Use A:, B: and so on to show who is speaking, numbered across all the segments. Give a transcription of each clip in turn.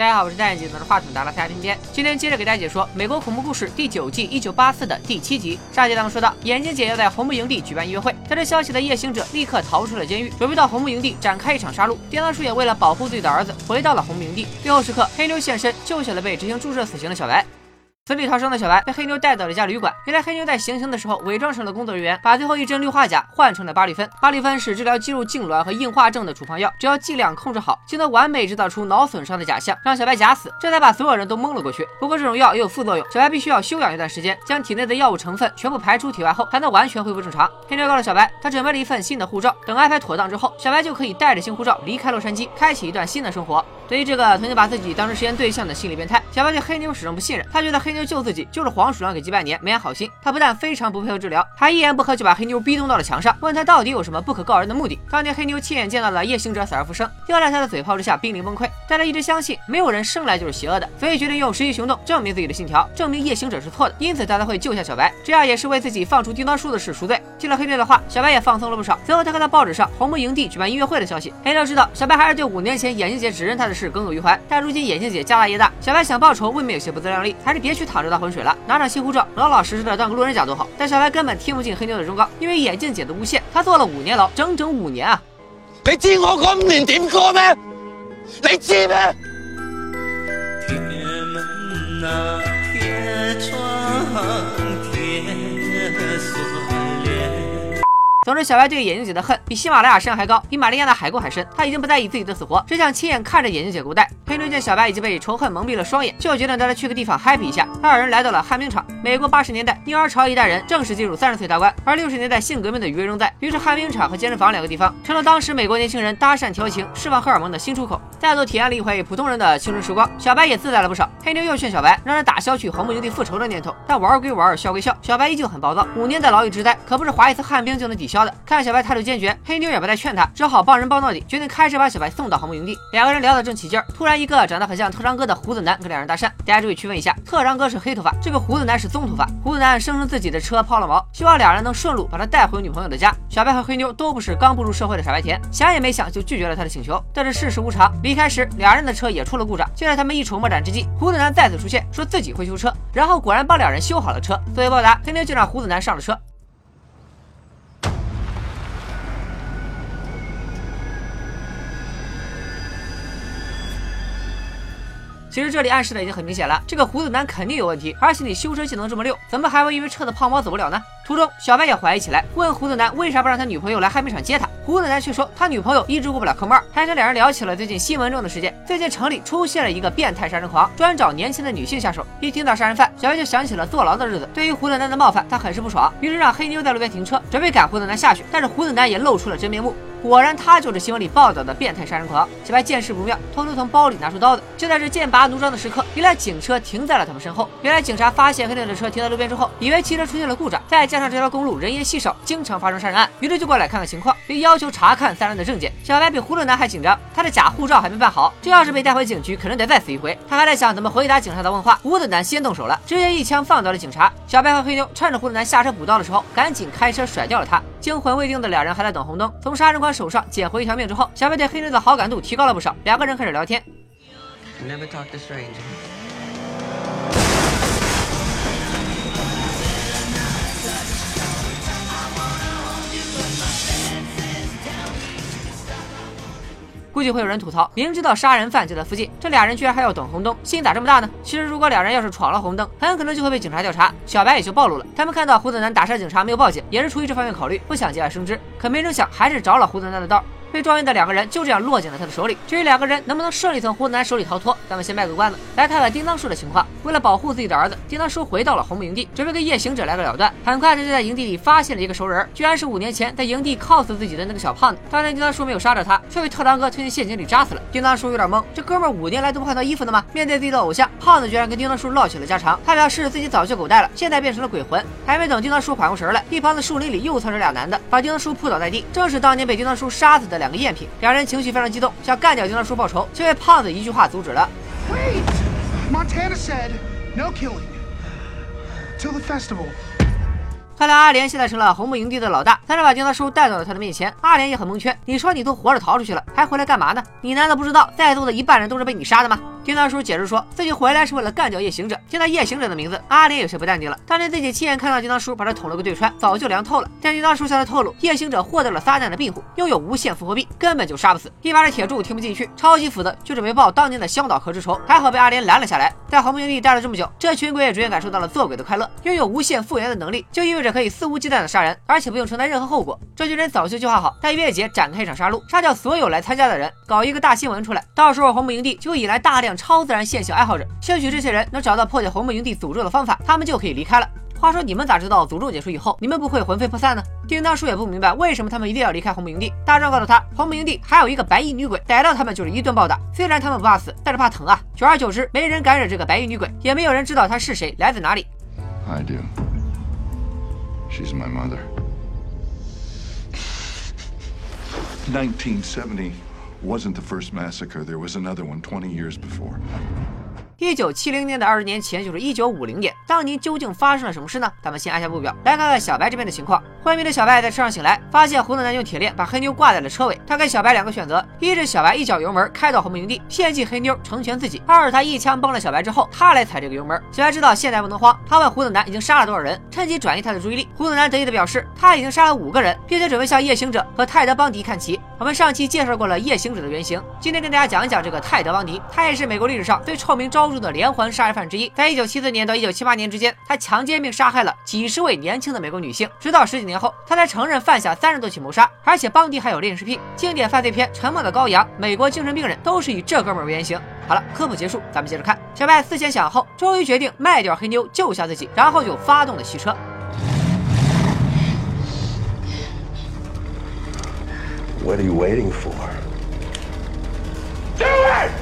A: 大家好，我是戴眼镜拿着话筒的拉斯加听天。今天接着给大家解说《美国恐怖故事》第九季一九八四的第七集。上集咱们说到，眼镜姐要在红木营地举办音乐会，得知消息的夜行者立刻逃出了监狱，准备到红木营地展开一场杀戮。叮当叔也为了保护自己的儿子，回到了红木营地。最后时刻，黑妞现身，救下了被执行注射死刑的小白。死里逃生的小白被黑妞带到了一家旅馆。原来黑妞在行刑的时候伪装成了工作人员，把最后一针氯化钾换成了巴氯芬。巴氯芬是治疗肌肉痉挛和硬化症的处方药，只要剂量控制好，就能完美制造出脑损伤的假象，让小白假死。这才把所有人都蒙了过去。不过这种药也有副作用，小白必须要休养一段时间，将体内的药物成分全部排出体外后，才能完全恢复正常。黑妞告诉小白，他准备了一份新的护照，等安排妥当之后，小白就可以带着新护照离开洛杉矶，开启一段新的生活。对于这个曾经把自己当成实验对象的心理变态，小白对黑妞始终不信任。他觉得黑妞救自己就是黄鼠狼给鸡拜年，没安好心。他不但非常不配合治疗，还一言不合就把黑妞逼咚到了墙上，问他到底有什么不可告人的目的。当年黑妞亲眼见到了夜行者死而复生，又在他的嘴炮之下濒临崩溃，但他一直相信没有人生来就是邪恶的，所以决定用实际行动证明自己的信条，证明夜行者是错的。因此他才会救下小白，这样也是为自己放出叮当叔的事赎罪。听了黑妞的话，小白也放松了不少。随后他看到报纸上红木营地举办音乐会的消息，黑妞知道小白还是对五年前眼镜姐指认他的事耿耿于怀，但。如今眼镜姐家大业大，小白想报仇未免有些不自量力，还是别去淌这趟浑水了，拿上新护照，老老实实的当个路人甲多好。但小白根本听不进黑妞的忠告，因为眼镜姐的诬陷，他坐了五年牢，整整五年啊！
B: 你知我嗰五年点过咩？你知咩？铁门啊，铁窗，铁锁。
A: 总之，小白对眼镜姐的恨比喜马拉雅山还高，比玛利亚纳海沟还深。他已经不在意自己的死活，只想亲眼看着眼镜姐孤带。黑妞见小白已经被仇恨蒙蔽了双眼，就决定带他去个地方 happy 一下。二人来到了旱冰场。美国八十年代，婴儿潮一代人正式进入三十岁大关，而六十年代性革命的余威仍在。于是，旱冰场和健身房两个地方成了当时美国年轻人搭讪调情、释放荷尔蒙的新出口。再度体验了一回普通人的青春时光，小白也自在了不少。黑妞又劝小白，让他打消去红木营地复仇的念头。但玩归玩，笑归笑，小白依旧很暴躁。五年的牢狱之灾，可不是滑一次旱冰就能抵消的。看小白态度坚决，黑妞也不再劝他，只好帮人帮到底，决定开车把小白送到航母营地。两个人聊得正起劲儿，突然一个长得很像特长哥的胡子男跟两人搭讪。大家注意区分一下，特长哥是黑头发，这个胡子男是棕头发。胡子男声称自己的车抛了锚，希望两人能顺路把他带回女朋友的家。小白和黑妞都不是刚步入社会的傻白甜，想也没想就拒绝了他的请求。但是世事无常，离开时两人的车也出了故障。就在他们一筹莫展之际，胡子男再次出现，说自己会修车，然后果然帮两人修好了车。作为报答，黑妞就让胡子男上了车。其实这里暗示的已经很明显了，这个胡子男肯定有问题，而且你修车技能这么溜，怎么还会因为车的胖猫走不了呢？途中，小白也怀疑起来，问胡子男为啥不让他女朋友来旱冰场接他。胡子男却说他女朋友一直过不了科目二，还跟两人聊起了最近新闻中的事件。最近城里出现了一个变态杀人狂，专找年轻的女性下手。一听到杀人犯，小白就想起了坐牢的日子。对于胡子男的冒犯，他很是不爽，于是让黑妞在路边停车，准备赶胡子男下去。但是胡子男也露出了真面目。果然，他就是新闻里报道的变态杀人狂。小白见势不妙，偷偷从包里拿出刀子。就在这剑拔弩张的时刻，一辆警车停在了他们身后。原来，警察发现黑妞的车停在路边之后，以为汽车出现了故障，再加上这条公路人烟稀少，经常发生杀人案，于是就过来看看情况，并要求查看三人的证件。小白比胡子男还紧张，他的假护照还没办好，这要是被带回警局，可能得再死一回。他还在想怎么回答警察的问话，胡子男先动手了，直接一枪放倒了警察。小白和黑妞趁着胡子男下车补刀的时候，赶紧开车甩掉了他。惊魂未定的两人还在等红灯，从杀人狂手上捡回一条命之后，小白对黑妞的好感度提高了不少。两个人开始聊天。估计会有人吐槽，明知道杀人犯就在附近，这俩人居然还要等红灯，心咋这么大呢？其实如果俩人要是闯了红灯，很可能就会被警察调查，小白也就暴露了。他们看到胡子男打伤警察没有报警，也是出于这方面考虑，不想节外生枝。可没成想，还是着了胡子男的道。被撞晕的两个人就这样落进了他的手里。至于两个人能不能顺利从胡子男手里逃脱，咱们先卖个关子，来看看叮当叔的情况。为了保护自己的儿子，叮当叔回到了红木营地，准备跟夜行者来个了断。很快他就在营地里发现了一个熟人，居然是五年前在营地 cos 自己的那个小胖子。当年叮当叔没有杀着他，却被特当哥推进陷阱里扎死了。叮当叔有点懵，这哥们五年来都不换套衣服的吗？面对自己的偶像，胖子居然跟叮当叔唠起了家常。他表示自己早就狗带了，现在变成了鬼魂。还没等叮当叔缓过神来，一旁的树林里又窜出俩男的，把叮当叔扑倒在地，正是当年被叮当叔杀死的两个赝品。两人。情绪非常激动，想干掉叮当叔报仇，却被胖子一句话阻止了。Wait, Montana said no killing till the festival. 看来阿莲现在成了红木营地的老大，才是把叮当叔带到了他的面前。阿莲也很蒙圈，你说你都活着逃出去了，还回来干嘛呢？你难道不知道在座的一半人都是被你杀的吗？丁当叔解释说自己回来是为了干掉夜行者。听到夜行者的名字，阿莲有些不淡定了。当年自己亲眼看到丁当叔把他捅了个对穿，早就凉透了。但丁当叔向他透露，夜行者获得了撒旦的庇护，拥有无限复活币，根本就杀不死。一把的铁柱听不进去，超级斧子就准备报当年的香岛河之仇，还好被阿莲拦了下来。在红木营地待了这么久，这群鬼也逐渐感受到了做鬼的快乐。拥有无限复原的能力，就意味着可以肆无忌惮的杀人，而且不用承担任何后果。这群人早就计划好，在月节展开一场杀戮，杀掉所有来参加的人，搞一个大新闻出来。到时候红木营地就会引来大量超自然现象爱好者，兴许这些人能找到破解红木营地诅咒的方法，他们就可以离开了。话说你们咋知道诅咒解除以后，你们不会魂飞魄散呢？叮当叔也不明白为什么他们一定要离开红木营地。大壮告诉他，红木营地还有一个白衣女鬼，逮到他们就是一顿暴打。虽然他们不怕死，但是怕疼啊。久而久之，没人敢惹这个白衣女鬼，也没有人知道她是谁，来自哪里。
C: I do. She's my mother. 1970 wasn't the first massacre. There was another one twenty years before.
A: 一九七零年的二十年前就是一九五零年，当年究竟发生了什么事呢？咱们先按下不表，来看看小白这边的情况。昏迷的小白在车上醒来，发现胡子男用铁链把黑妞挂在了车尾。他给小白两个选择：一是小白一脚油门开到红木营地，献祭黑妞成全自己；二是他一枪崩了小白之后，他来踩这个油门。小白知道现在不能慌，他问胡子男已经杀了多少人，趁机转移他的注意力。胡子男得意的表示他已经杀了五个人，并且准备向夜行者和泰德邦迪看齐。我们上期介绍过了夜行者的原型，今天跟大家讲一讲这个泰德邦迪，他也是美国历史上最臭名昭著的连环杀人犯之一。在一九七四年到一九七八年之间，他强奸并杀害了几十位年轻的美国女性。直到十几年后，他才承认犯下三十多起谋杀，而且邦迪还有恋尸癖。经典犯罪片《沉默的羔羊》《美国精神病人》都是以这哥们为原型。好了，科普结束，咱们接着看。小白思前想后，终于决定卖掉黑妞救下自己，然后就发动了汽车。
D: What are you waiting for?
B: Do it!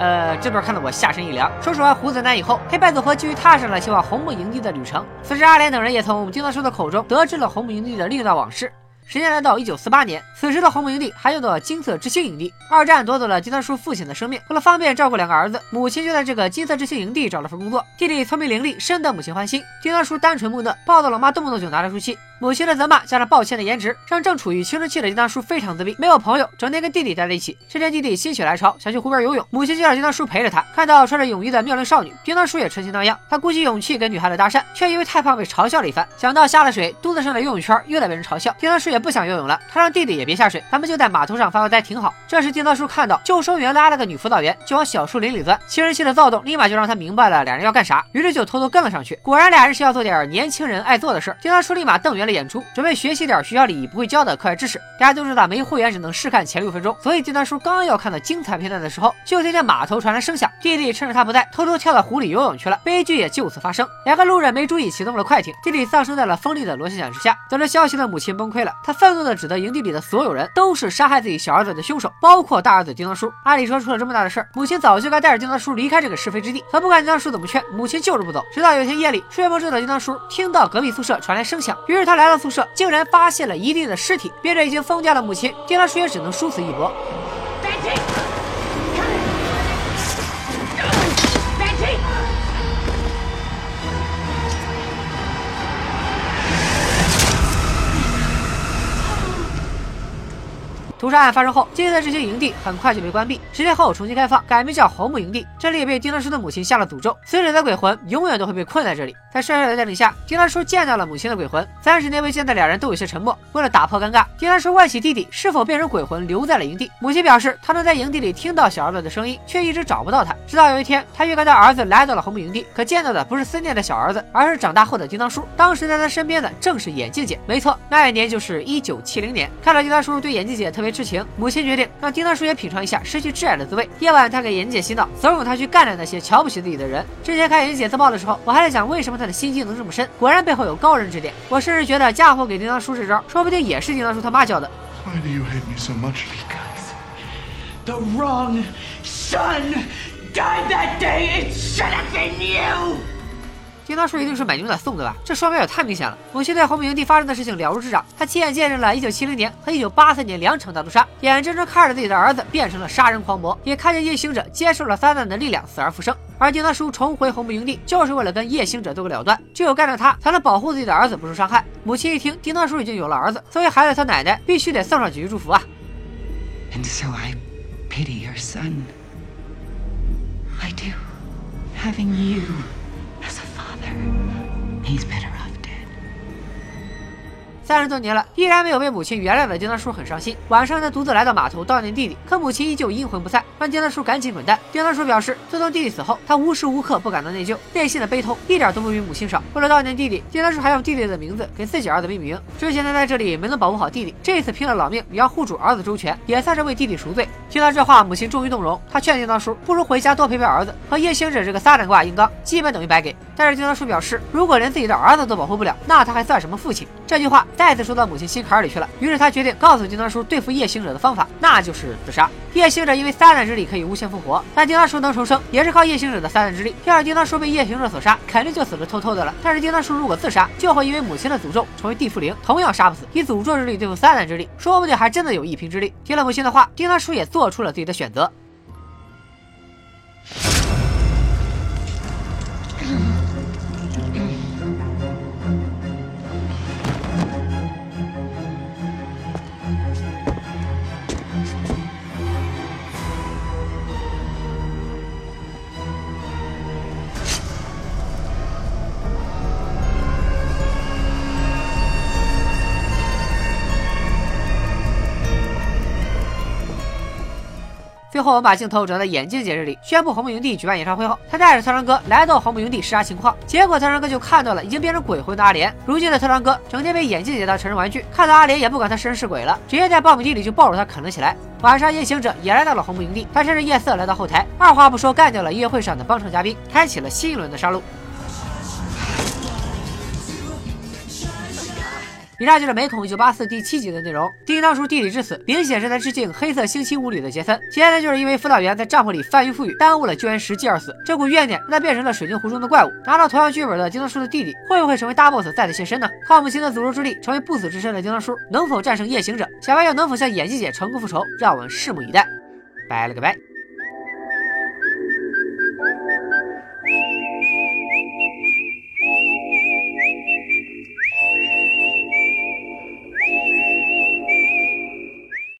A: 呃，这段看得我下身一凉。收拾完胡子男以后，黑白组合继续踏上了前往红木营地的旅程。此时，阿莲等人也从丁当叔的口中得知了红木营地的另一段往事。时间来到一九四八年，此时的红木营地还叫做金色之星营地。二战夺走了丁三叔父亲的生命，为了方便照顾两个儿子，母亲就在这个金色之星营地找了份工作。弟弟聪明伶俐，深得母亲欢心。丁三叔单纯木讷，暴躁老妈动不动就拿来出气。母亲的责骂加上抱歉的颜值，让正处于青春期的丁当叔非常自闭，没有朋友，整天跟弟弟待在一起。这天弟弟心血来潮想去湖边游泳，母亲就让丁当叔陪着他。看到穿着泳衣的妙龄少女，丁当叔也春心荡漾。他鼓起勇气跟女孩子搭讪，却因为太胖被嘲笑了一番。想到下了水，肚子上的游泳圈又在被人嘲笑，丁当叔也不想游泳了。他让弟弟也别下水，咱们就在码头上发发呆挺好。这时丁当叔看到救生员拉了个女辅导员，就往小树林里钻。青春期的躁动立马就让他明白了俩人要干啥，于是就偷偷跟了上去。果然俩人是要做点年轻人爱做的事。丁当叔立马瞪圆了演出，准备学习点学校里不会教的课外知识。大家都知道没会员只能试看前六分钟，所以丁当叔刚要看到精彩片段的时候，就听见码头传来声响。弟弟趁着他不在，偷偷跳到湖里游泳去了。悲剧也就此发生。两个路人没注意启动了快艇，弟弟丧生在了锋利的螺旋桨之下。得知消息的母亲崩溃了，她愤怒的指责营地里的所有人都是杀害自己小儿子的凶手，包括大儿子丁当叔。按理说出了这么大的事儿，母亲早就该带着丁当叔离开这个是非之地。可不管丁当叔怎么劝，母亲就是不走。直到有一天夜里，睡梦中的丁当叔听到隔壁宿舍传来声响，于是他来来到宿舍，竟然发现了一地的尸体。憋着已经疯掉的母亲，丁当叔也只能殊死一搏。屠杀案发生后，金色之星营地很快就被关闭，十年后重新开放，改名叫红木营地。这里被丁当叔的母亲下了诅咒，死者的鬼魂永远都会被困在这里。在帅帅的带领下，丁当叔见到了母亲的鬼魂。三十年未见的两人都有些沉默。为了打破尴尬，丁当叔问起弟弟是否变成鬼魂留在了营地。母亲表示，他能在营地里听到小儿子的声音，却一直找不到他。直到有一天，他预感到儿子来到了红木营地，可见到的不是思念的小儿子，而是长大后的丁当叔。当时在他身边的正是眼镜姐，没错，那一年就是一九七零年。看到丁当叔对眼镜姐特别痴情，母亲决定让丁当叔也品尝一下失去挚爱的滋味。夜晚，他给眼镜姐洗脑，怂恿她去干掉那些瞧不起自己的人。之前看眼镜姐自爆的时候，我还在想为什么她的心机能这么深，果然背后有高人指点。我甚至觉得嫁祸给丁当叔这招，说不定也是丁当叔他妈教的。
C: Why do you hate me so much?
E: Because The wrong son died that day. It should have been you.
A: 叮当叔一定是买牛奶送的吧？这双标也太明显了。母亲对红木营地发生的事情了如指掌，她亲眼见证了1970年和1983年两场大屠杀，眼睁睁看着自己的儿子变成了杀人狂魔，也看见夜行者接受了撒旦的力量，死而复生。而叮当叔重回红木营地，就是为了跟夜行者做个了断。只有干掉他，才能保护自己的儿子不受伤害。母亲一听叮当叔已经有了儿子，作为孩子他奶奶必须得送上几句祝福啊。
E: And so I pity your son. I do. Having you
A: 三十多年了，依然没有被母亲原谅的叮当叔很伤心。晚上，他独自来到码头悼念弟弟，可母亲依旧阴魂不散，让叮当叔赶紧滚蛋。叮当叔表示，自从弟弟死后，他无时无刻不感到内疚，内心的悲痛一点都不比母亲少。为了悼念弟弟，叮当叔还用弟弟的名字给自己儿子命名。之前他在这里没能保护好弟弟，这次拼了老命也要护住儿子周全，也算是为弟弟赎罪。听到这话，母亲终于动容，她劝叮当叔不如回家多陪陪儿子，和夜行者这个撒旦挂硬刚，基本等于白给。但是叮当叔表示，如果连自己的儿子都保护不了，那他还算什么父亲？这句话再次说到母亲心坎里去了。于是他决定告诉叮当叔对付夜行者的方法，那就是自杀。夜行者因为撒旦之力可以无限复活，但叮当叔能重生也是靠夜行者的撒旦之力。要是叮当叔被夜行者所杀，肯定就死得透透的了。但是叮当叔如果自杀，就会因为母亲的诅咒成为地缚灵，同样杀不死。以诅咒之力对付撒旦之力，说不定还真的有一拼之力。听了母亲的话，叮当叔也做出了自己的选择。最后，我们把镜头转到眼镜姐这里，宣布红木营地举办演唱会后，他带着特长哥来到红木营地视察情况。结果特长哥就看到了已经变成鬼魂的阿莲。如今的特长哥整天被眼镜姐当成人玩具，看到阿莲也不管他是人是鬼了，直接在苞米地里就抱着他啃了起来。晚上，夜行者也来到了红木营地，他趁着夜色来到后台，二话不说干掉了音乐会上的帮唱嘉宾，开启了新一轮的杀戮。以上就是《美恐一九八四》第七集的内容。叮当叔弟弟之死，明显是在致敬《黑色星期五》里的杰森。杰森就是因为辅导员在帐篷里翻云覆雨，耽误了救援时机而死。这股怨念让他变成了水晶湖中的怪物。拿到同样剧本的叮当叔的弟弟，会不会成为大 boss 再次现身呢？靠母亲的诅咒之力，成为不死之身的叮当叔，能否战胜夜行者？小白又能否向演技姐成功复仇？让我们拭目以待。拜了个拜。